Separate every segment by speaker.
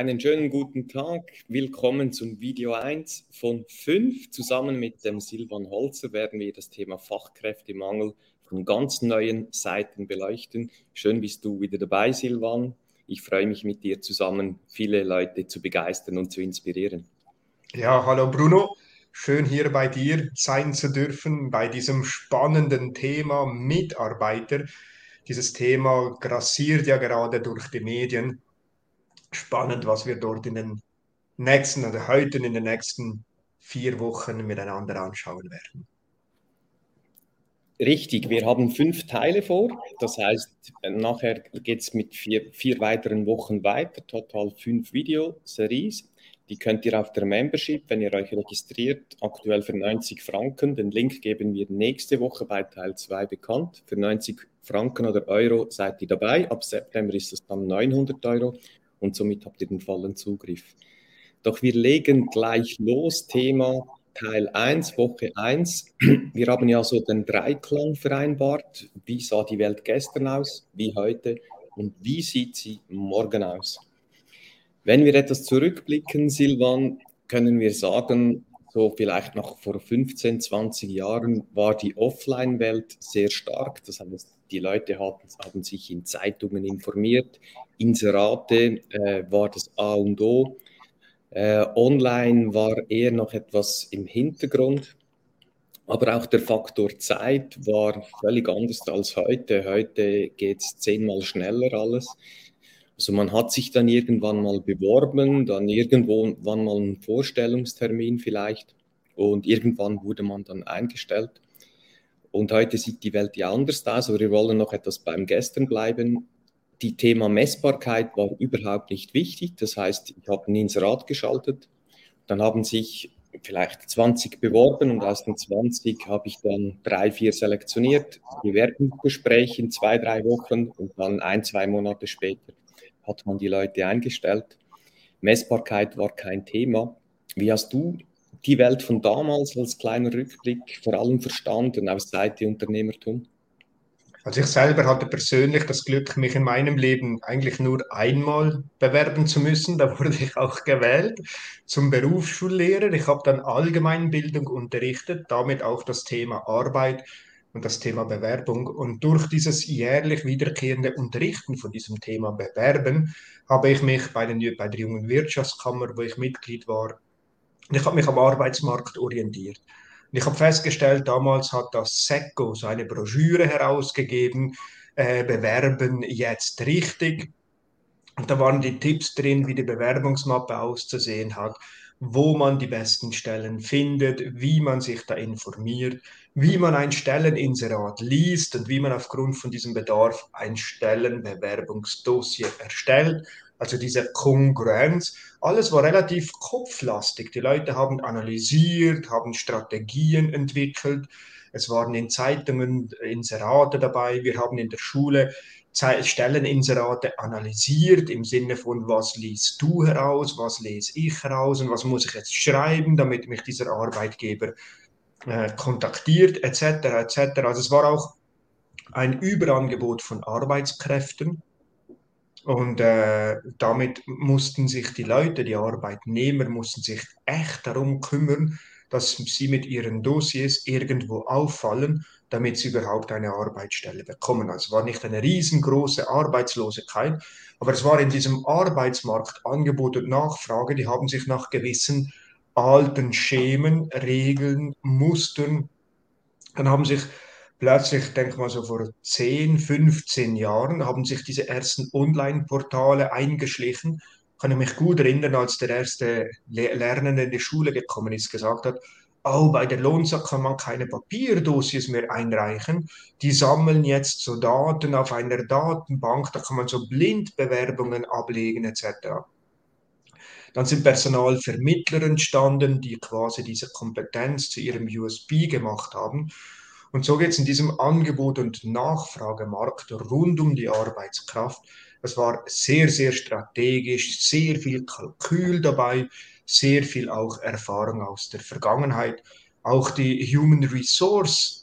Speaker 1: Einen schönen guten Tag. Willkommen zum Video 1 von 5. Zusammen mit dem Silvan Holzer werden wir das Thema Fachkräftemangel von ganz neuen Seiten beleuchten. Schön bist du wieder dabei, Silvan. Ich freue mich mit dir zusammen, viele Leute zu begeistern und zu inspirieren.
Speaker 2: Ja, hallo Bruno. Schön hier bei dir sein zu dürfen, bei diesem spannenden Thema Mitarbeiter. Dieses Thema grassiert ja gerade durch die Medien spannend, was wir dort in den nächsten oder heute in den nächsten vier Wochen miteinander anschauen werden.
Speaker 1: Richtig, wir haben fünf Teile vor. Das heißt, nachher geht es mit vier, vier weiteren Wochen weiter, total fünf Videoseries. Die könnt ihr auf der Membership, wenn ihr euch registriert, aktuell für 90 Franken. Den Link geben wir nächste Woche bei Teil 2 bekannt. Für 90 Franken oder Euro seid ihr dabei. Ab September ist es dann 900 Euro und somit habt ihr den vollen Zugriff. Doch wir legen gleich los, Thema Teil 1, Woche 1. Wir haben ja so den Dreiklang vereinbart. Wie sah die Welt gestern aus, wie heute und wie sieht sie morgen aus? Wenn wir etwas zurückblicken, Silvan, können wir sagen, so vielleicht noch vor 15, 20 Jahren war die Offline-Welt sehr stark. Das heißt, die Leute haben, haben sich in Zeitungen informiert, Inserate äh, war das A und O. Äh, online war eher noch etwas im Hintergrund. Aber auch der Faktor Zeit war völlig anders als heute. Heute geht es zehnmal schneller alles. Also man hat sich dann irgendwann mal beworben, dann irgendwann mal einen Vorstellungstermin vielleicht und irgendwann wurde man dann eingestellt. Und heute sieht die Welt ja anders aus, aber wir wollen noch etwas beim Gestern bleiben. Die Thema Messbarkeit war überhaupt nicht wichtig. Das heißt, ich habe ein Inserat geschaltet, dann haben sich vielleicht 20 beworben und aus den 20 habe ich dann drei, vier selektioniert, Bewerbungsgespräche in zwei, drei Wochen und dann ein, zwei Monate später hat man die Leute eingestellt. Messbarkeit war kein Thema. Wie hast du die Welt von damals als kleiner Rückblick vor allem verstanden aus Seite Unternehmertum?
Speaker 2: Also ich selber hatte persönlich das Glück, mich in meinem Leben eigentlich nur einmal bewerben zu müssen. Da wurde ich auch gewählt zum Berufsschullehrer. Ich habe dann Allgemeinbildung unterrichtet, damit auch das Thema Arbeit und das Thema Bewerbung. Und durch dieses jährlich wiederkehrende Unterrichten von diesem Thema Bewerben habe ich mich bei, den, bei der Jungen Wirtschaftskammer, wo ich Mitglied war, ich habe mich am Arbeitsmarkt orientiert. Und ich habe festgestellt, damals hat das SECO so eine Broschüre herausgegeben, äh, Bewerben jetzt richtig. Und da waren die Tipps drin, wie die Bewerbungsmappe auszusehen hat, wo man die besten Stellen findet, wie man sich da informiert, wie man ein Stelleninserat liest und wie man aufgrund von diesem Bedarf ein Stellenbewerbungsdossier erstellt also diese Kongruenz, alles war relativ kopflastig. Die Leute haben analysiert, haben Strategien entwickelt. Es waren in Zeitungen Inserate dabei. Wir haben in der Schule Stelleninserate analysiert im Sinne von, was liest du heraus, was lese ich heraus und was muss ich jetzt schreiben, damit mich dieser Arbeitgeber äh, kontaktiert, etc. etc. Also es war auch ein Überangebot von Arbeitskräften und äh, damit mussten sich die Leute, die Arbeitnehmer, mussten sich echt darum kümmern, dass sie mit ihren Dossiers irgendwo auffallen, damit sie überhaupt eine Arbeitsstelle bekommen. Also es war nicht eine riesengroße Arbeitslosigkeit, aber es war in diesem Arbeitsmarkt Angebot und Nachfrage, die haben sich nach gewissen alten Schemen, Regeln, Mustern, dann haben sich plötzlich, denke mal so vor 10, 15 Jahren, haben sich diese ersten Online-Portale eingeschlichen. Kann ich mich gut erinnern, als der erste Lernende in die Schule gekommen ist, gesagt hat, oh, bei der Lohnsack kann man keine Papierdossiers mehr einreichen. Die sammeln jetzt so Daten auf einer Datenbank, da kann man so Blindbewerbungen ablegen etc. Dann sind Personalvermittler entstanden, die quasi diese Kompetenz zu ihrem USB gemacht haben. Und so geht es in diesem Angebot- und Nachfragemarkt rund um die Arbeitskraft. Es war sehr, sehr strategisch, sehr viel Kalkül dabei, sehr viel auch Erfahrung aus der Vergangenheit. Auch die Human Resource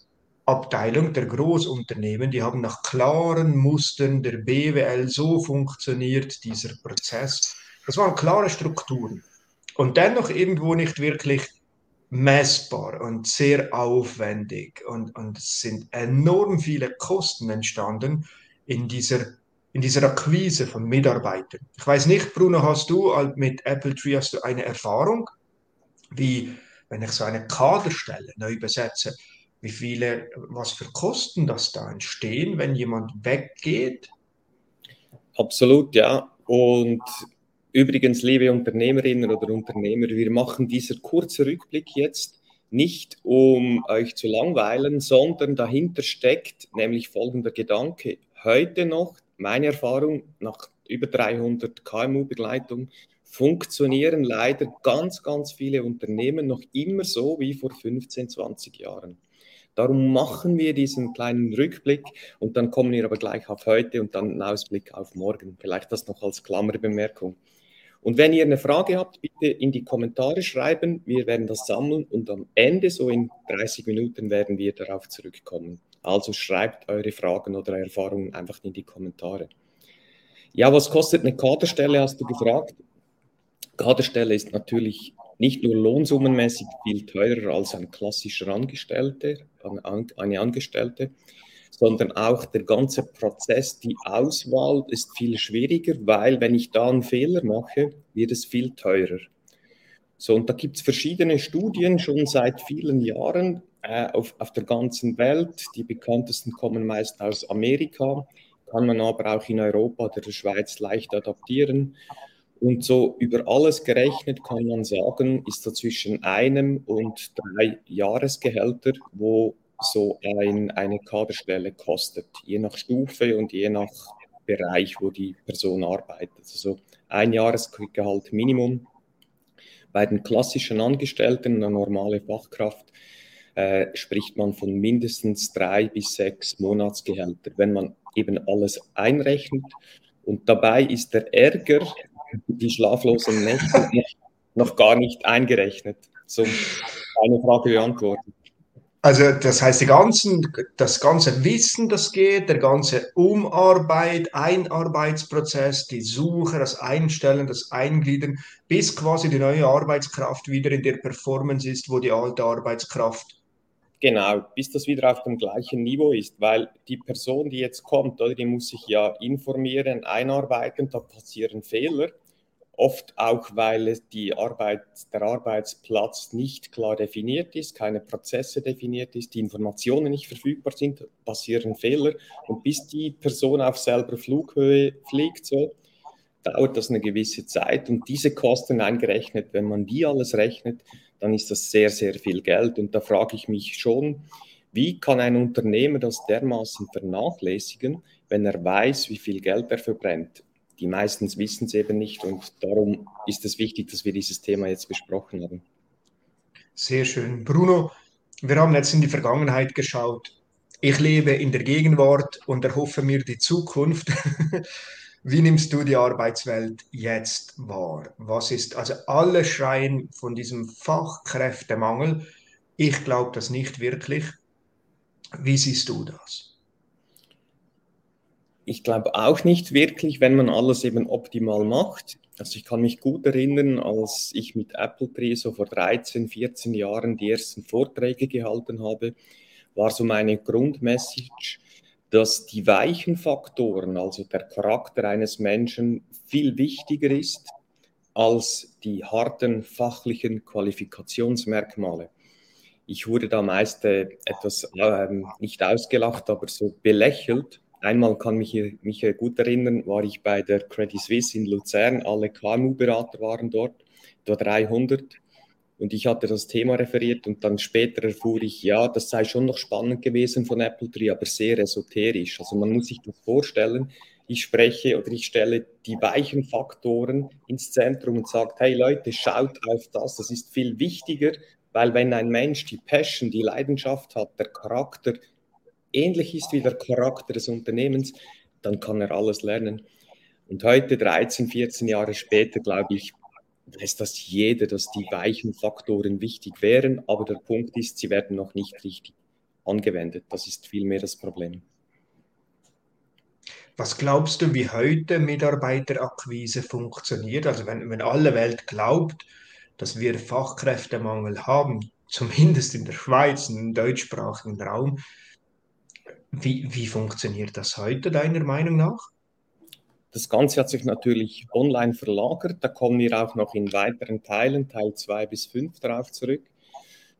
Speaker 2: Abteilung der Großunternehmen, die haben nach klaren Mustern der BWL so funktioniert, dieser Prozess. Das waren klare Strukturen. Und dennoch irgendwo nicht wirklich messbar und sehr aufwendig. Und, und es sind enorm viele Kosten entstanden in dieser, in dieser Akquise von Mitarbeitern. Ich weiß nicht, Bruno, hast du mit Apple Tree hast du eine Erfahrung, wie wenn ich so eine Kaderstelle neu besetze, wie viele, was für Kosten das da entstehen, wenn jemand weggeht?
Speaker 1: Absolut, ja. Und Übrigens, liebe Unternehmerinnen oder Unternehmer, wir machen dieser kurze Rückblick jetzt nicht, um euch zu langweilen, sondern dahinter steckt nämlich folgender Gedanke. Heute noch, meine Erfahrung nach über 300 KMU-Begleitung, funktionieren leider ganz, ganz viele Unternehmen noch immer so wie vor 15, 20 Jahren. Darum machen wir diesen kleinen Rückblick und dann kommen wir aber gleich auf heute und dann einen Ausblick auf morgen. Vielleicht das noch als Klammerbemerkung. Und wenn ihr eine Frage habt, bitte in die Kommentare schreiben. Wir werden das sammeln und am Ende, so in 30 Minuten, werden wir darauf zurückkommen. Also schreibt eure Fragen oder Erfahrungen einfach in die Kommentare. Ja, was kostet eine Kaderstelle, hast du gefragt. Kaderstelle ist natürlich nicht nur lohnsummenmäßig viel teurer als ein klassischer Angestellter, eine Angestellte, sondern auch der ganze Prozess, die Auswahl ist viel schwieriger, weil wenn ich da einen Fehler mache, wird es viel teurer. So, und da gibt es verschiedene Studien schon seit vielen Jahren äh, auf, auf der ganzen Welt. Die bekanntesten kommen meist aus Amerika, kann man aber auch in Europa oder der Schweiz leicht adaptieren. Und so über alles gerechnet kann man sagen, ist da zwischen einem und drei Jahresgehälter, wo so ein, eine Kaderstelle kostet, je nach Stufe und je nach Bereich, wo die Person arbeitet. Also ein Jahresgehalt Minimum. Bei den klassischen Angestellten, eine normale Fachkraft, äh, spricht man von mindestens drei bis sechs Monatsgehälter, wenn man eben alles einrechnet. Und dabei ist der Ärger, die schlaflosen Nächte, noch gar nicht eingerechnet. Zum eine Frage beantworten.
Speaker 2: Also das heißt, die ganzen, das ganze Wissen, das geht, der ganze Umarbeit, Einarbeitsprozess, die Suche, das Einstellen, das Eingliedern, bis quasi die neue Arbeitskraft wieder in der Performance ist, wo die alte Arbeitskraft.
Speaker 1: Genau, bis das wieder auf dem gleichen Niveau ist, weil die Person, die jetzt kommt, oder, die muss sich ja informieren, einarbeiten, da passieren Fehler Oft auch, weil die Arbeit, der Arbeitsplatz nicht klar definiert ist, keine Prozesse definiert ist, die Informationen nicht verfügbar sind, passieren Fehler. Und bis die Person auf selber Flughöhe fliegt, so, dauert das eine gewisse Zeit. Und diese Kosten eingerechnet, wenn man die alles rechnet, dann ist das sehr, sehr viel Geld. Und da frage ich mich schon, wie kann ein Unternehmer das dermaßen vernachlässigen, wenn er weiß, wie viel Geld er verbrennt? die meisten wissen es eben nicht und darum ist es wichtig, dass wir dieses Thema jetzt besprochen haben.
Speaker 2: Sehr schön. Bruno, wir haben jetzt in die Vergangenheit geschaut. Ich lebe in der Gegenwart und erhoffe mir die Zukunft. Wie nimmst du die Arbeitswelt jetzt wahr? Was ist, also alle schreien von diesem Fachkräftemangel. Ich glaube das nicht wirklich. Wie siehst du das?
Speaker 1: ich glaube auch nicht wirklich, wenn man alles eben optimal macht. Also ich kann mich gut erinnern, als ich mit Apple Tree so vor 13, 14 Jahren die ersten Vorträge gehalten habe, war so meine Grundmessage, dass die weichen Faktoren, also der Charakter eines Menschen, viel wichtiger ist als die harten fachlichen Qualifikationsmerkmale. Ich wurde da meist äh, etwas äh, nicht ausgelacht, aber so belächelt Einmal kann mich mich gut erinnern, war ich bei der Credit Suisse in Luzern. Alle KMU-Berater waren dort, etwa 300. Und ich hatte das Thema referiert und dann später erfuhr ich, ja, das sei schon noch spannend gewesen von Apple Tree, aber sehr esoterisch. Also man muss sich das vorstellen. Ich spreche oder ich stelle die weichen Faktoren ins Zentrum und sage, hey Leute, schaut auf das, das ist viel wichtiger, weil wenn ein Mensch die Passion, die Leidenschaft hat, der Charakter, ähnlich ist wie der Charakter des Unternehmens, dann kann er alles lernen. Und heute, 13, 14 Jahre später, glaube ich, weiß das jeder, dass die weichen Faktoren wichtig wären, aber der Punkt ist, sie werden noch nicht richtig angewendet. Das ist vielmehr das Problem.
Speaker 2: Was glaubst du, wie heute Mitarbeiterakquise funktioniert? Also wenn, wenn alle Welt glaubt, dass wir Fachkräftemangel haben, zumindest in der Schweiz, im deutschsprachigen Raum, wie, wie funktioniert das heute deiner Meinung nach?
Speaker 1: Das Ganze hat sich natürlich online verlagert. Da kommen wir auch noch in weiteren Teilen, Teil 2 bis 5, darauf zurück.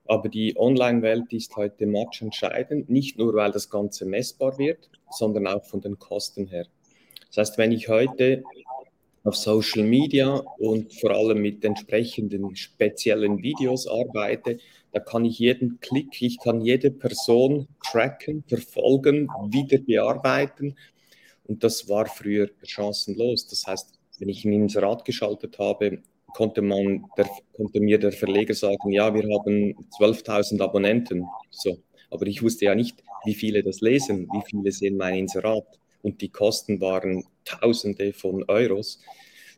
Speaker 1: Aber die Online-Welt ist heute matchentscheidend, nicht nur, weil das Ganze messbar wird, sondern auch von den Kosten her. Das heißt, wenn ich heute auf Social Media und vor allem mit entsprechenden speziellen Videos arbeite, da kann ich jeden Klick, ich kann jede Person tracken, verfolgen, wieder bearbeiten. Und das war früher chancenlos. Das heißt, wenn ich ein Inserat geschaltet habe, konnte, man der, konnte mir der Verleger sagen, ja, wir haben 12.000 Abonnenten. So. Aber ich wusste ja nicht, wie viele das lesen, wie viele sehen mein Inserat. Und die Kosten waren Tausende von Euros.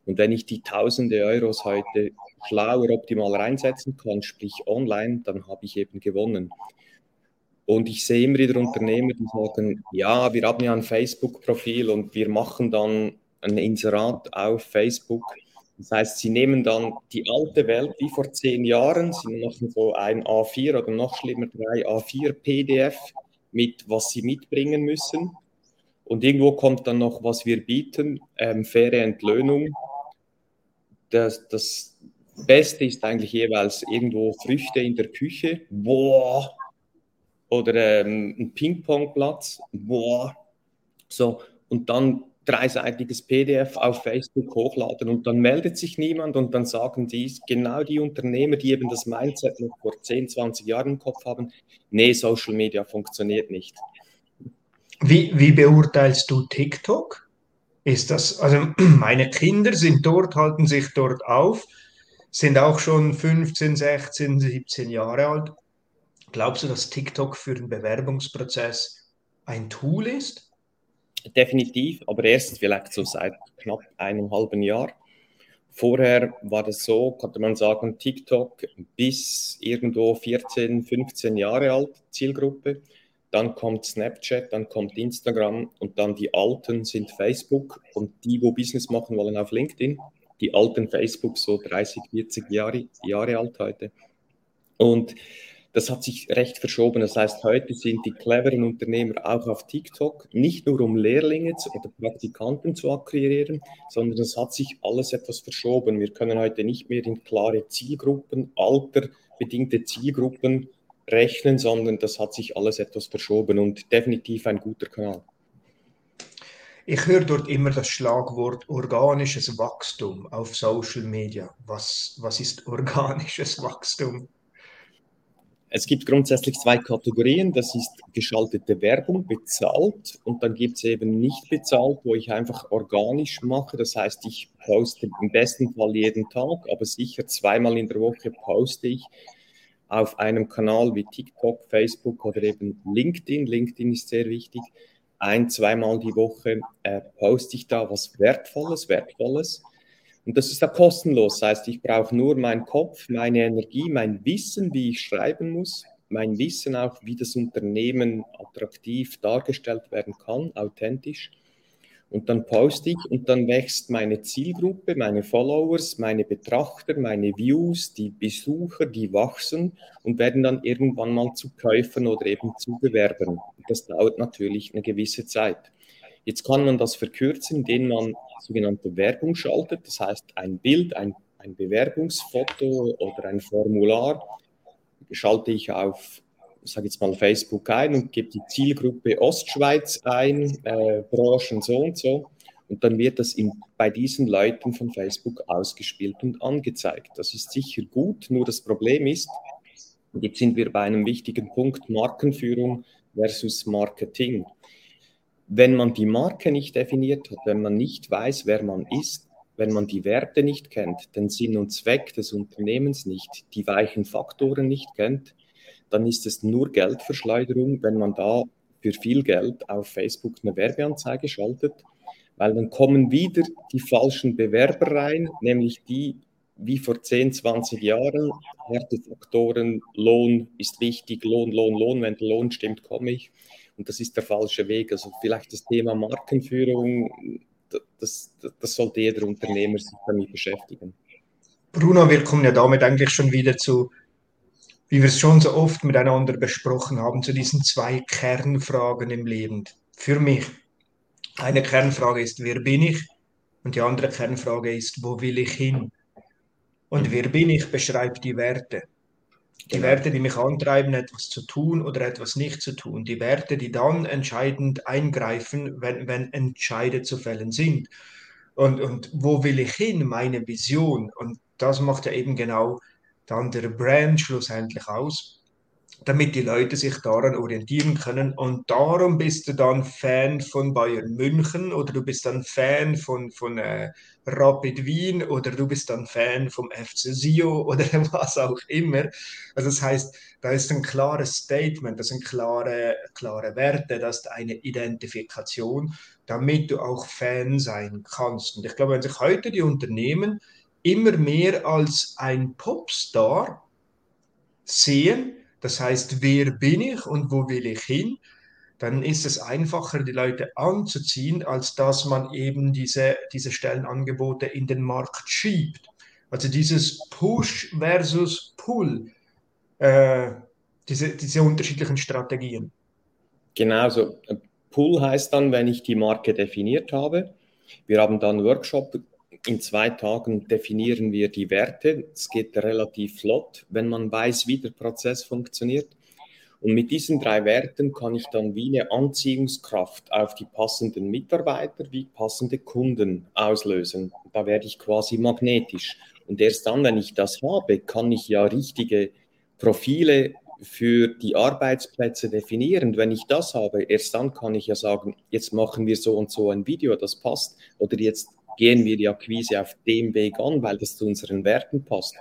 Speaker 1: Und wenn ich die Tausende Euros heute schlauer, optimal reinsetzen kann, sprich online, dann habe ich eben gewonnen. Und ich sehe immer wieder Unternehmer, die sagen, ja, wir haben ja ein Facebook-Profil und wir machen dann ein Inserat auf Facebook das heißt, sie nehmen dann die alte Welt wie vor zehn Jahren, sie machen so ein A4 oder noch schlimmer drei A4 PDF mit, was sie mitbringen müssen. Und irgendwo kommt dann noch, was wir bieten, ähm, faire Entlöhnung. Das, das Beste ist eigentlich jeweils irgendwo Früchte in der Küche. Boah! Oder ähm, ein Ping-Pong-Platz. Boah! So, und dann dreiseitiges PDF auf Facebook hochladen und dann meldet sich niemand und dann sagen die, genau die Unternehmer, die eben das Mindset noch vor 10, 20 Jahren im Kopf haben, nee, Social Media funktioniert nicht.
Speaker 2: Wie, wie beurteilst du TikTok? Ist das, also meine Kinder sind dort, halten sich dort auf, sind auch schon 15, 16, 17 Jahre alt. Glaubst du, dass TikTok für den Bewerbungsprozess ein Tool ist?
Speaker 1: Definitiv, aber erst vielleicht so seit knapp einem halben Jahr. Vorher war das so, konnte man sagen, TikTok bis irgendwo 14, 15 Jahre alt, Zielgruppe. Dann kommt Snapchat, dann kommt Instagram und dann die Alten sind Facebook und die, wo Business machen wollen, auf LinkedIn. Die alten Facebook, so 30, 40 Jahre, Jahre alt heute. Und das hat sich recht verschoben. Das heißt, heute sind die cleveren Unternehmer auch auf TikTok, nicht nur um Lehrlinge oder Praktikanten zu akquirieren, sondern es hat sich alles etwas verschoben. Wir können heute nicht mehr in klare Zielgruppen, alterbedingte Zielgruppen rechnen, sondern das hat sich alles etwas verschoben und definitiv ein guter Kanal.
Speaker 2: Ich höre dort immer das Schlagwort organisches Wachstum auf Social Media. Was, was ist organisches Wachstum?
Speaker 1: Es gibt grundsätzlich zwei Kategorien. Das ist geschaltete Werbung, bezahlt. Und dann gibt es eben nicht bezahlt, wo ich einfach organisch mache. Das heißt, ich poste im besten Fall jeden Tag, aber sicher zweimal in der Woche poste ich auf einem Kanal wie TikTok, Facebook oder eben LinkedIn. LinkedIn ist sehr wichtig. Ein, zweimal die Woche äh, poste ich da was Wertvolles, Wertvolles. Und das ist ja kostenlos. Das heißt, ich brauche nur meinen Kopf, meine Energie, mein Wissen, wie ich schreiben muss, mein Wissen auch, wie das Unternehmen attraktiv dargestellt werden kann, authentisch. Und dann poste ich und dann wächst meine Zielgruppe, meine Followers, meine Betrachter, meine Views, die Besucher, die wachsen und werden dann irgendwann mal zu Käufern oder eben zu Bewerbern. Das dauert natürlich eine gewisse Zeit. Jetzt kann man das verkürzen, indem man sogenannte Werbung schaltet. Das heißt, ein Bild, ein, ein Bewerbungsfoto oder ein Formular schalte ich auf, sage jetzt mal, Facebook ein und gebe die Zielgruppe Ostschweiz ein, äh, Branchen so und so. Und dann wird das in, bei diesen Leuten von Facebook ausgespielt und angezeigt. Das ist sicher gut, nur das Problem ist, jetzt sind wir bei einem wichtigen Punkt, Markenführung versus Marketing wenn man die Marke nicht definiert hat, wenn man nicht weiß, wer man ist, wenn man die Werte nicht kennt, den Sinn und Zweck des Unternehmens nicht, die weichen Faktoren nicht kennt, dann ist es nur Geldverschleuderung, wenn man da für viel Geld auf Facebook eine Werbeanzeige schaltet, weil dann kommen wieder die falschen Bewerber rein, nämlich die wie vor 10, 20 Jahren, Härtefaktoren, Lohn ist wichtig, Lohn, Lohn, Lohn, wenn der Lohn stimmt, komme ich. Und das ist der falsche Weg. Also vielleicht das Thema Markenführung, das, das, das sollte jeder Unternehmer sich damit beschäftigen.
Speaker 2: Bruno, wir kommen ja damit eigentlich schon wieder zu, wie wir es schon so oft miteinander besprochen haben, zu diesen zwei Kernfragen im Leben. Für mich. Eine Kernfrage ist, wer bin ich? Und die andere Kernfrage ist, wo will ich hin? Und wer bin ich, beschreibt die Werte. Die genau. Werte, die mich antreiben, etwas zu tun oder etwas nicht zu tun. Die Werte, die dann entscheidend eingreifen, wenn, wenn Entscheide zu fällen sind. Und, und wo will ich hin? Meine Vision. Und das macht ja eben genau dann der Brand schlussendlich aus damit die Leute sich daran orientieren können. Und darum bist du dann Fan von Bayern München oder du bist dann Fan von, von äh, Rapid Wien oder du bist dann Fan vom FC Sio oder was auch immer. Also das heißt, da ist ein klares Statement, das sind klare, klare Werte, das ist eine Identifikation, damit du auch Fan sein kannst. Und ich glaube, wenn sich heute die Unternehmen immer mehr als ein Popstar sehen, das heißt, wer bin ich und wo will ich hin? Dann ist es einfacher, die Leute anzuziehen, als dass man eben diese, diese Stellenangebote in den Markt schiebt. Also dieses Push versus Pull, äh, diese, diese unterschiedlichen Strategien.
Speaker 1: Genau so. Pull heißt dann, wenn ich die Marke definiert habe. Wir haben dann Workshop in zwei Tagen definieren wir die Werte. Es geht relativ flott, wenn man weiß, wie der Prozess funktioniert. Und mit diesen drei Werten kann ich dann wie eine Anziehungskraft auf die passenden Mitarbeiter wie passende Kunden auslösen. Da werde ich quasi magnetisch. Und erst dann, wenn ich das habe, kann ich ja richtige Profile für die Arbeitsplätze definieren. Wenn ich das habe, erst dann kann ich ja sagen, jetzt machen wir so und so ein Video, das passt. Oder jetzt gehen wir die Akquise auf dem Weg an, weil das zu unseren Werten passt.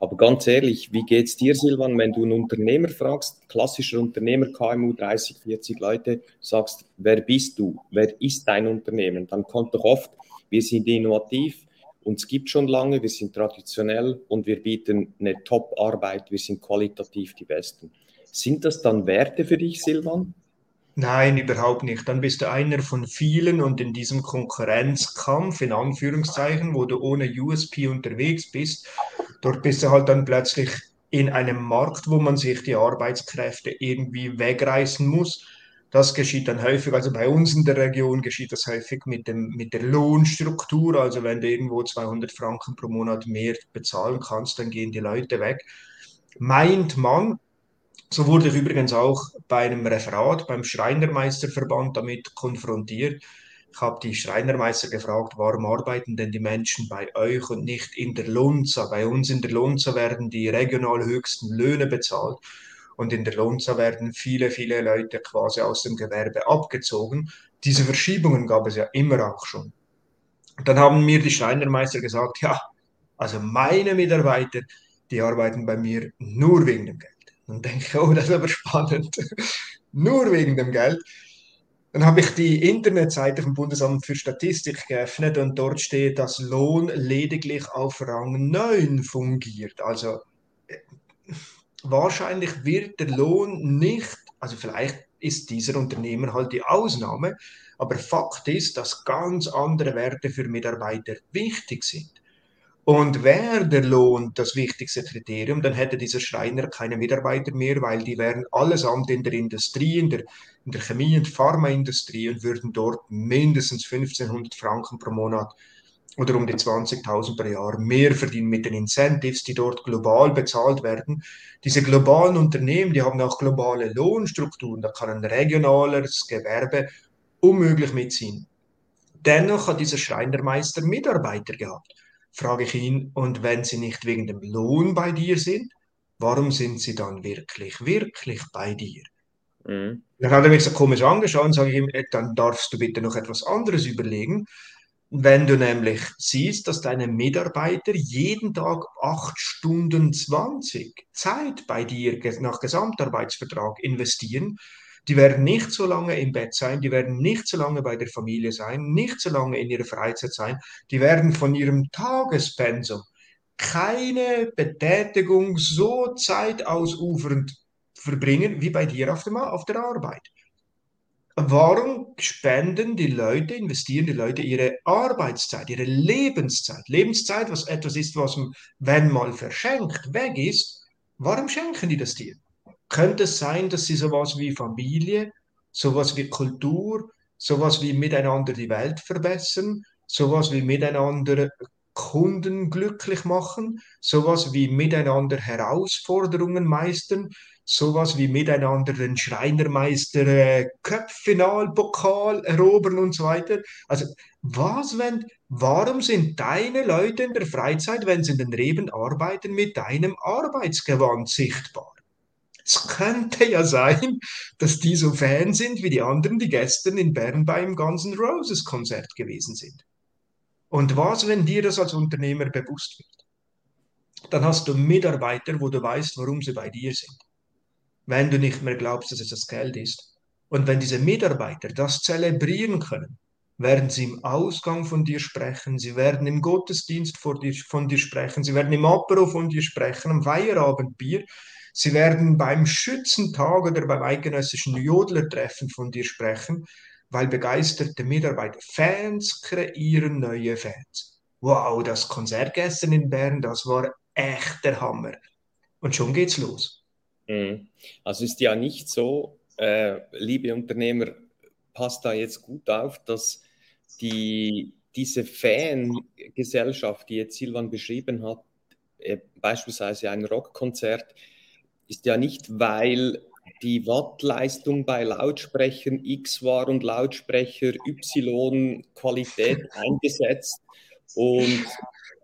Speaker 1: Aber ganz ehrlich, wie geht es dir, Silvan, wenn du einen Unternehmer fragst, klassischer Unternehmer, KMU, 30, 40 Leute, sagst, wer bist du? Wer ist dein Unternehmen? Dann kommt doch oft, wir sind innovativ, uns gibt schon lange, wir sind traditionell und wir bieten eine Top-Arbeit, wir sind qualitativ die Besten. Sind das dann Werte für dich, Silvan?
Speaker 2: Nein, überhaupt nicht. Dann bist du einer von vielen und in diesem Konkurrenzkampf, in Anführungszeichen, wo du ohne USP unterwegs bist, dort bist du halt dann plötzlich in einem Markt, wo man sich die Arbeitskräfte irgendwie wegreißen muss. Das geschieht dann häufig, also bei uns in der Region geschieht das häufig mit, dem, mit der Lohnstruktur. Also wenn du irgendwo 200 Franken pro Monat mehr bezahlen kannst, dann gehen die Leute weg. Meint man, so wurde ich übrigens auch bei einem Referat beim Schreinermeisterverband damit konfrontiert. Ich habe die Schreinermeister gefragt, warum arbeiten denn die Menschen bei euch und nicht in der Lonza? Bei uns in der Lonza werden die regional höchsten Löhne bezahlt und in der Lonza werden viele, viele Leute quasi aus dem Gewerbe abgezogen. Diese Verschiebungen gab es ja immer auch schon. Und dann haben mir die Schreinermeister gesagt, ja, also meine Mitarbeiter, die arbeiten bei mir nur wegen dem Geld. Dann denke ich, oh, das ist aber spannend. Nur wegen dem Geld. Dann habe ich die Internetseite vom Bundesamt für Statistik geöffnet und dort steht, dass Lohn lediglich auf Rang 9 fungiert. Also äh, wahrscheinlich wird der Lohn nicht, also vielleicht ist dieser Unternehmer halt die Ausnahme, aber Fakt ist, dass ganz andere Werte für Mitarbeiter wichtig sind. Und wäre der Lohn das wichtigste Kriterium, dann hätte dieser Schreiner keine Mitarbeiter mehr, weil die wären allesamt in der Industrie, in der, in der Chemie- und Pharmaindustrie und würden dort mindestens 1500 Franken pro Monat oder um die 20.000 per Jahr mehr verdienen mit den Incentives, die dort global bezahlt werden. Diese globalen Unternehmen, die haben auch globale Lohnstrukturen, da kann ein regionales Gewerbe unmöglich mitziehen. Dennoch hat dieser Schreinermeister Mitarbeiter gehabt frage ich ihn, und wenn sie nicht wegen dem Lohn bei dir sind, warum sind sie dann wirklich, wirklich bei dir? Mhm. Dann hat er mich so komisch angeschaut und sage ich ihm, dann darfst du bitte noch etwas anderes überlegen. Wenn du nämlich siehst, dass deine Mitarbeiter jeden Tag 8 Stunden 20 Zeit bei dir nach Gesamtarbeitsvertrag investieren, die werden nicht so lange im Bett sein, die werden nicht so lange bei der Familie sein, nicht so lange in ihrer Freizeit sein, die werden von ihrem Tagespensum keine Betätigung so zeitausufernd verbringen wie bei dir auf, dem, auf der Arbeit. warum spenden die Leute, investieren die Leute ihre Arbeitszeit, ihre Lebenszeit? Lebenszeit, was etwas ist, was, wenn mal verschenkt, weg ist, warum schenken die das dir? Könnte es sein, dass sie sowas wie Familie, sowas wie Kultur, sowas wie miteinander die Welt verbessern, sowas wie miteinander Kunden glücklich machen, sowas wie miteinander Herausforderungen meistern, sowas wie miteinander den Schreinermeister äh, Cup-Finalpokal erobern und so weiter. Also was, wenn, warum sind deine Leute in der Freizeit, wenn sie in den Reben arbeiten, mit deinem Arbeitsgewand sichtbar? Es könnte ja sein, dass die so Fan sind wie die anderen, die gestern in Bern beim Guns N' Roses Konzert gewesen sind. Und was, wenn dir das als Unternehmer bewusst wird? Dann hast du Mitarbeiter, wo du weißt, warum sie bei dir sind. Wenn du nicht mehr glaubst, dass es das Geld ist. Und wenn diese Mitarbeiter das zelebrieren können, werden sie im Ausgang von dir sprechen, sie werden im Gottesdienst von dir sprechen, sie werden im Apero von dir sprechen, am Feierabendbier, sie werden beim Schützentag oder beim eidgenössischen Jodlertreffen von dir sprechen weil begeisterte Mitarbeiter Fans kreieren neue Fans. Wow, das Konzert gestern in Bern, das war echt der Hammer. Und schon geht's los.
Speaker 1: Mhm. Also ist ja nicht so, äh, liebe Unternehmer, passt da jetzt gut auf, dass die, diese Fangesellschaft, die jetzt Silvan beschrieben hat, äh, beispielsweise ein Rockkonzert, ist ja nicht, weil die Wattleistung bei Lautsprechern X war und Lautsprecher Y Qualität eingesetzt und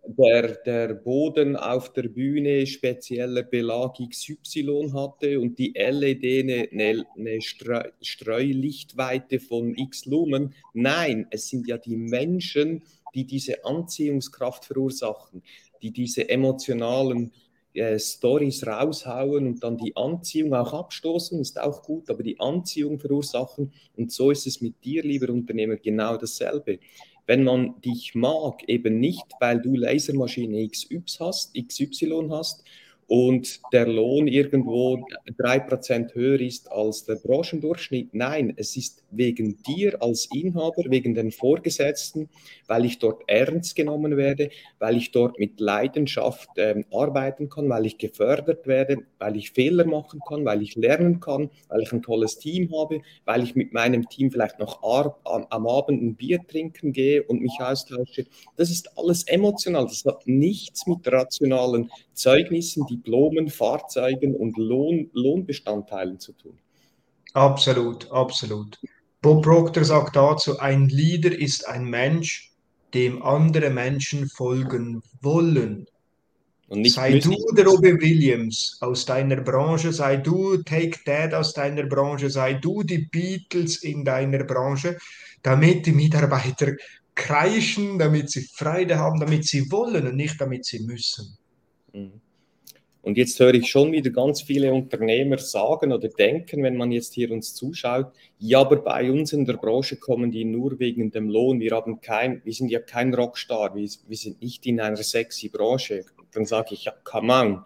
Speaker 1: der, der Boden auf der Bühne spezieller Belag XY hatte und die LED eine, eine, eine Streulichtweite von X Lumen. Nein, es sind ja die Menschen, die diese Anziehungskraft verursachen, die diese emotionalen äh, Stories raushauen und dann die Anziehung auch abstoßen, ist auch gut, aber die Anziehung verursachen. Und so ist es mit dir, lieber Unternehmer, genau dasselbe. Wenn man dich mag, eben nicht, weil du Lasermaschine XY hast, XY hast und der Lohn irgendwo 3% höher ist als der Branchendurchschnitt. Nein, es ist wegen dir als Inhaber, wegen den Vorgesetzten, weil ich dort ernst genommen werde, weil ich dort mit Leidenschaft äh, arbeiten kann, weil ich gefördert werde, weil ich Fehler machen kann, weil ich lernen kann, weil ich ein tolles Team habe, weil ich mit meinem Team vielleicht noch am, Abend ein Bier trinken gehe und mich austausche. Das ist alles emotional. Das hat nichts mit rationalen Zeugnissen, Diplomen, Fahrzeugen und Lohn, Lohnbestandteilen zu tun.
Speaker 2: Absolut, absolut. Bob Proctor sagt dazu, ein Leader ist ein Mensch, dem andere Menschen folgen wollen. sei du der Robbie Williams aus deiner Branche, sei du Take Dad aus deiner Branche, sei du die Beatles in deiner Branche, damit die Mitarbeiter kreischen, damit sie Freude haben, damit sie wollen und nicht damit sie müssen.
Speaker 1: Mhm. Und jetzt höre ich schon wieder ganz viele Unternehmer sagen oder denken, wenn man jetzt hier uns zuschaut, ja, aber bei uns in der Branche kommen die nur wegen dem Lohn. Wir haben kein, wir sind ja kein Rockstar, wir, wir sind nicht in einer sexy Branche. Dann sage ich, ja, come on.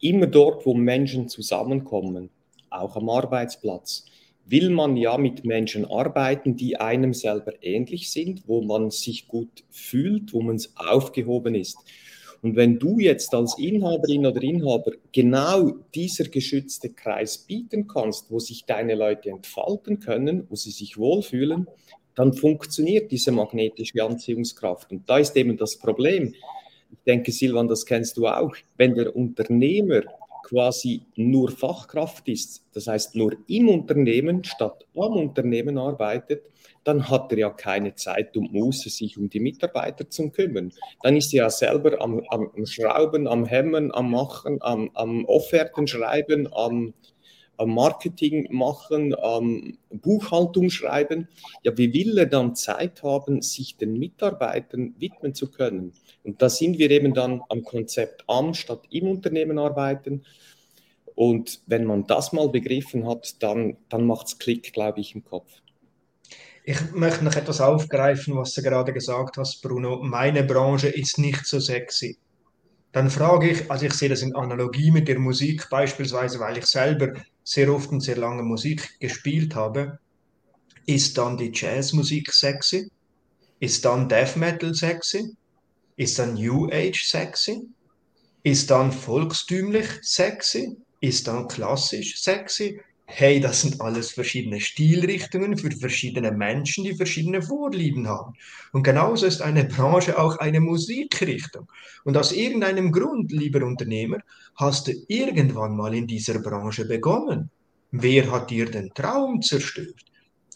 Speaker 1: Immer dort, wo Menschen zusammenkommen, auch am Arbeitsplatz, will man ja mit Menschen arbeiten, die einem selber ähnlich sind, wo man sich gut fühlt, wo man aufgehoben ist. Und wenn du jetzt als Inhaberin oder Inhaber genau dieser geschützte Kreis bieten kannst, wo sich deine Leute entfalten können, wo sie sich wohlfühlen, dann funktioniert diese magnetische Anziehungskraft. Und da ist eben das Problem. Ich denke, Silvan, das kennst du auch. Wenn der Unternehmer quasi nur Fachkraft ist, das heißt nur im Unternehmen statt am Unternehmen arbeitet, dann hat er ja keine Zeit und Muße, sich um die Mitarbeiter zu kümmern. Dann ist er ja selber am, am, Schrauben, am Hemmen, am Machen, am, am Offerten schreiben, am Marketing machen, am Buchhaltung schreiben. Ja, wie will er dann Zeit haben, sich den Mitarbeitern widmen zu können? Und da sind wir eben dann am Konzept am statt im Unternehmen arbeiten. Und wenn man das mal begriffen hat, dann, dann macht es Klick, glaube ich, im Kopf.
Speaker 2: Ich möchte noch etwas aufgreifen, was du gerade gesagt hast, Bruno. Meine Branche ist nicht so sexy. Dann frage ich, also ich sehe das in Analogie mit der Musik beispielsweise, weil ich selber sehr oft und sehr lange Musik gespielt habe. ist dann die Jazzmusik sexy? Ist dann Death Metal sexy? Ist dann New Age sexy? Ist dann volkstümlich sexy? Ist dann klassisch sexy? Hey, das sind alles verschiedene Stilrichtungen für verschiedene Menschen, die verschiedene Vorlieben haben. Und genauso ist eine Branche auch eine Musikrichtung. Und aus irgendeinem Grund, lieber Unternehmer, hast du irgendwann mal in dieser Branche begonnen. Wer hat dir den Traum zerstört?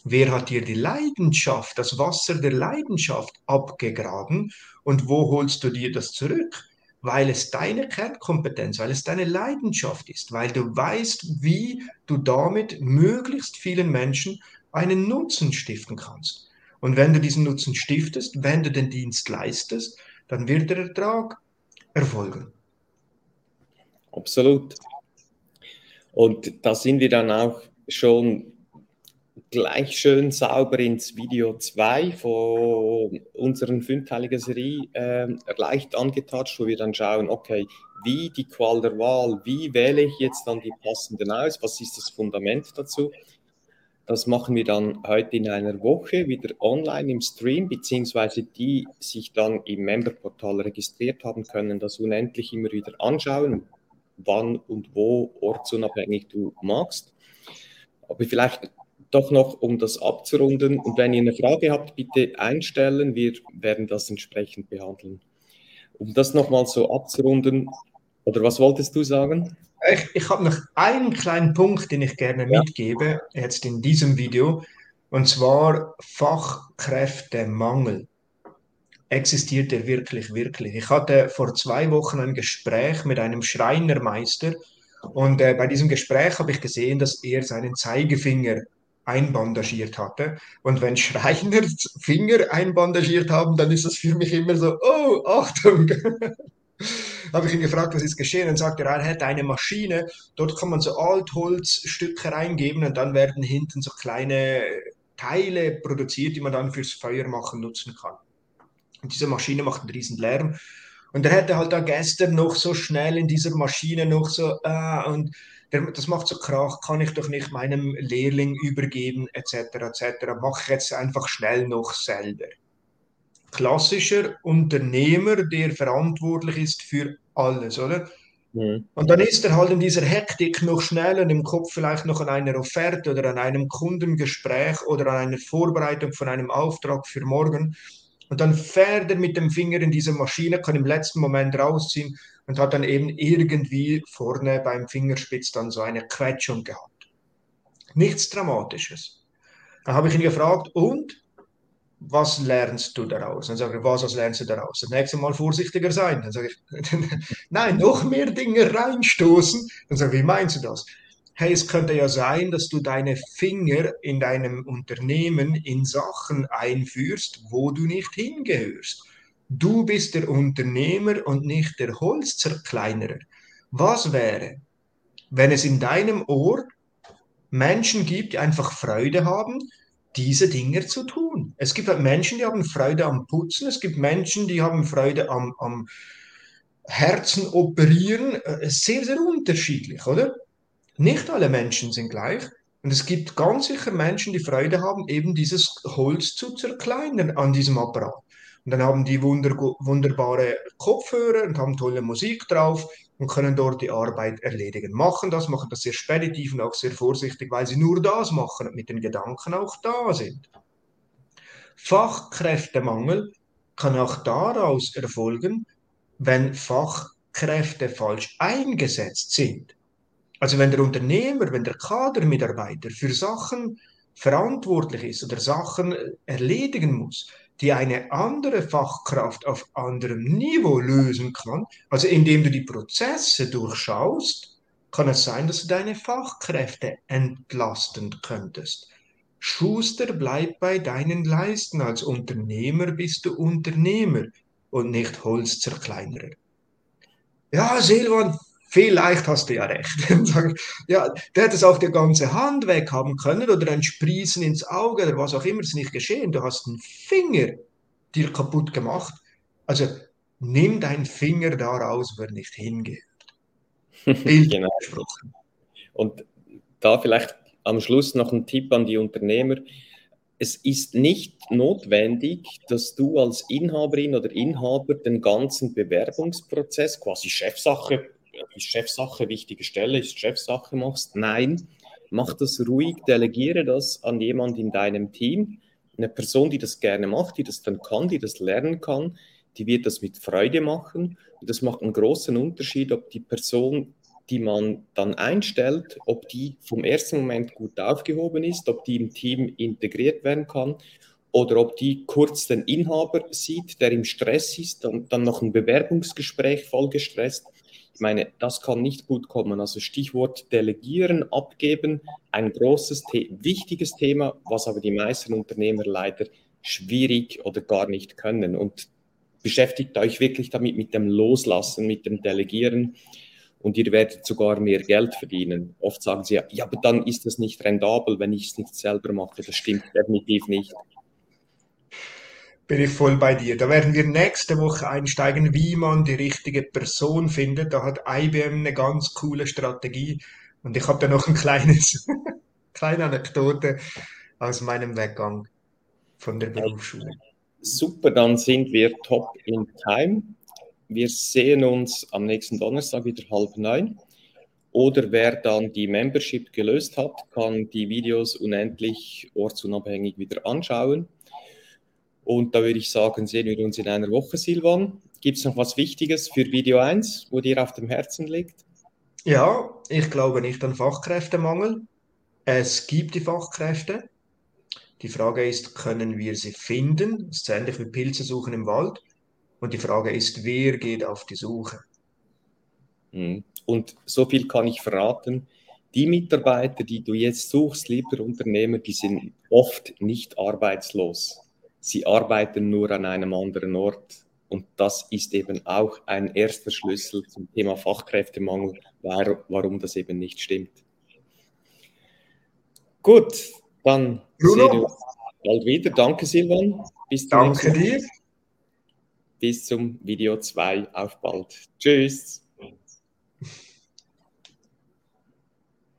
Speaker 2: Wer hat dir die Leidenschaft, das Wasser der Leidenschaft abgegraben? Und wo holst du dir das zurück? Weil es deine Kernkompetenz, weil es deine Leidenschaft ist, weil du weißt, wie du damit möglichst vielen Menschen einen Nutzen stiften kannst. Und wenn du diesen Nutzen stiftest, wenn du den Dienst leistest, dann wird der Ertrag erfolgen.
Speaker 1: Absolut. Und da sind wir dann auch schon gleich schön sauber ins Video 2 von unseren fünfteiligen Serie äh, leicht angetatscht, wo wir dann schauen, okay, wie die Qual der Wahl, wie wähle ich jetzt dann die passenden aus, was ist das Fundament dazu? Das machen wir dann heute in einer Woche wieder online im Stream, beziehungsweise die sich dann im Memberportal registriert haben, können das unendlich immer wieder anschauen, wann und wo ortsunabhängig du magst. Aber vielleicht doch noch, um das abzurunden. Und wenn ihr eine Frage habt, bitte einstellen. Wir werden das entsprechend behandeln. Um das nochmal so abzurunden, oder was wolltest du sagen?
Speaker 2: Ich, ich habe noch einen kleinen Punkt, den ich gerne ja. mitgebe, jetzt in diesem Video, und zwar Fachkräftemangel. Existiert er wirklich, wirklich? Ich hatte vor zwei Wochen ein Gespräch mit einem Schreinermeister und äh, bei diesem Gespräch habe ich gesehen, dass er seinen Zeigefinger einbandagiert hatte. Und wenn Schreiner Finger einbandagiert haben, dann ist das für mich immer so, oh, Achtung! habe ich ihn gefragt, was ist geschehen? Dann sagt er, er hätte eine Maschine, dort kann man so Altholzstücke reingeben und dann werden hinten so kleine Teile produziert, die man dann fürs Feuer machen nutzen kann. Und diese Maschine macht einen riesen Lärm. Und er hätte halt da gestern noch so schnell in dieser Maschine noch so, äh, und das macht so Krach, kann ich doch nicht meinem Lehrling übergeben, etc., etc. Mache ich jetzt einfach schnell noch selber. Klassischer Unternehmer, der verantwortlich ist für alles, oder? Mhm. Und dann ist er halt in dieser Hektik noch schnell und im Kopf vielleicht noch an einer Offerte oder an einem Kundengespräch oder an einer Vorbereitung von einem Auftrag für morgen. Und dann fährt er mit dem Finger in diese Maschine, kann im letzten Moment rausziehen und hat dann eben irgendwie vorne beim Fingerspitz dann so eine Quetschung gehabt. Nichts Dramatisches. Dann habe ich ihn gefragt, und was lernst du daraus? Dann sage ich, was, was lernst du daraus? Das nächste Mal vorsichtiger sein. Dann sage ich, nein, noch mehr Dinge reinstoßen. Dann sage ich, wie meinst du das? Hey, es könnte ja sein, dass du deine Finger in deinem Unternehmen in Sachen einführst, wo du nicht hingehörst. Du bist der Unternehmer und nicht der Holzzerkleinerer. Was wäre, wenn es in deinem Ohr Menschen gibt, die einfach Freude haben, diese Dinge zu tun? Es gibt halt Menschen, die haben Freude am Putzen, es gibt Menschen, die haben Freude am, am Herzen operieren. Äh, sehr, sehr unterschiedlich, oder? Nicht alle Menschen sind gleich. Und es gibt ganz sicher Menschen, die Freude haben, eben dieses Holz zu zerkleinern an diesem Apparat. Und dann haben die wunder, wunderbare Kopfhörer und haben tolle Musik drauf und können dort die Arbeit erledigen. Machen das, machen das sehr speditiv und auch sehr vorsichtig, weil sie nur das machen und mit den Gedanken auch da sind. Fachkräftemangel kann auch daraus erfolgen, wenn Fachkräfte falsch eingesetzt sind. Also wenn der Unternehmer, wenn der Kadermitarbeiter für Sachen verantwortlich ist oder Sachen erledigen muss, die eine andere Fachkraft auf anderem Niveau lösen kann, also indem du die Prozesse durchschaust, kann es sein, dass du deine Fachkräfte entlasten könntest. Schuster, bleib bei deinen Leisten. Als Unternehmer bist du Unternehmer und nicht Holzzerkleinerer. Ja, Silvan, Vielleicht hast du ja recht. ja, der hätte es auch die ganze Hand weg haben können oder ein Sprießen ins Auge oder was auch immer, ist nicht geschehen. Du hast einen Finger dir kaputt gemacht. Also nimm deinen Finger da raus, wo er nicht hingehört.
Speaker 1: genau. Und da vielleicht am Schluss noch ein Tipp an die Unternehmer. es ist nicht notwendig, dass du als Inhaberin oder Inhaber den ganzen Bewerbungsprozess, quasi Chefsache, ist Chefsache, wichtige Stelle, ist Chefsache machst. Nein, mach das ruhig, delegiere das an jemand in deinem Team, eine Person, die das gerne macht, die das dann kann, die das lernen kann, die wird das mit Freude machen. Und das macht einen großen Unterschied, ob die Person, die man dann einstellt, ob die vom ersten Moment gut aufgehoben ist, ob die im Team integriert werden kann oder ob die kurz den Inhaber sieht, der im Stress ist, und dann noch ein Bewerbungsgespräch voll gestresst ich meine, das kann nicht gut kommen. Also Stichwort Delegieren, Abgeben, ein großes, wichtiges Thema, was aber die meisten Unternehmer leider schwierig oder gar nicht können. Und beschäftigt euch wirklich damit mit dem Loslassen, mit dem Delegieren und ihr werdet sogar mehr Geld verdienen. Oft sagen sie, ja, aber dann ist es nicht rentabel, wenn ich es nicht selber mache. Das stimmt definitiv nicht
Speaker 2: bin ich voll bei dir. Da werden wir nächste Woche einsteigen, wie man die richtige Person findet. Da hat IBM eine ganz coole Strategie. Und ich habe da noch ein kleines, kleine Anekdote aus meinem Weggang von der Berufsschule.
Speaker 1: Super, dann sind wir top in time. Wir sehen uns am nächsten Donnerstag wieder halb neun. Oder wer dann die Membership gelöst hat, kann die Videos unendlich ortsunabhängig wieder anschauen. Und da würde ich sagen, sehen wir uns in einer Woche, Silvan. Gibt es noch was Wichtiges für Video 1, wo dir auf dem Herzen liegt?
Speaker 2: Ja, ich glaube nicht an Fachkräftemangel. Es gibt die Fachkräfte. Die Frage ist, können wir sie finden? Es ist ähnlich wie Pilze suchen im Wald. Und die Frage ist, wer geht auf die Suche?
Speaker 1: Hm. Und so viel kann ich verraten. Die Mitarbeiter, die du jetzt suchst, lieber Unternehmer, die sind oft nicht arbeitslos sie arbeiten nur an einem anderen Ort. Und das ist eben auch ein erster Schlüssel zum Thema Fachkräftemangel, warum das eben nicht stimmt. Gut, dann Bruno. sehen wir uns bald wieder. Danke, Silvan.
Speaker 2: Bis Danke dir.
Speaker 1: Bis zum Video 2. Auf bald. Tschüss.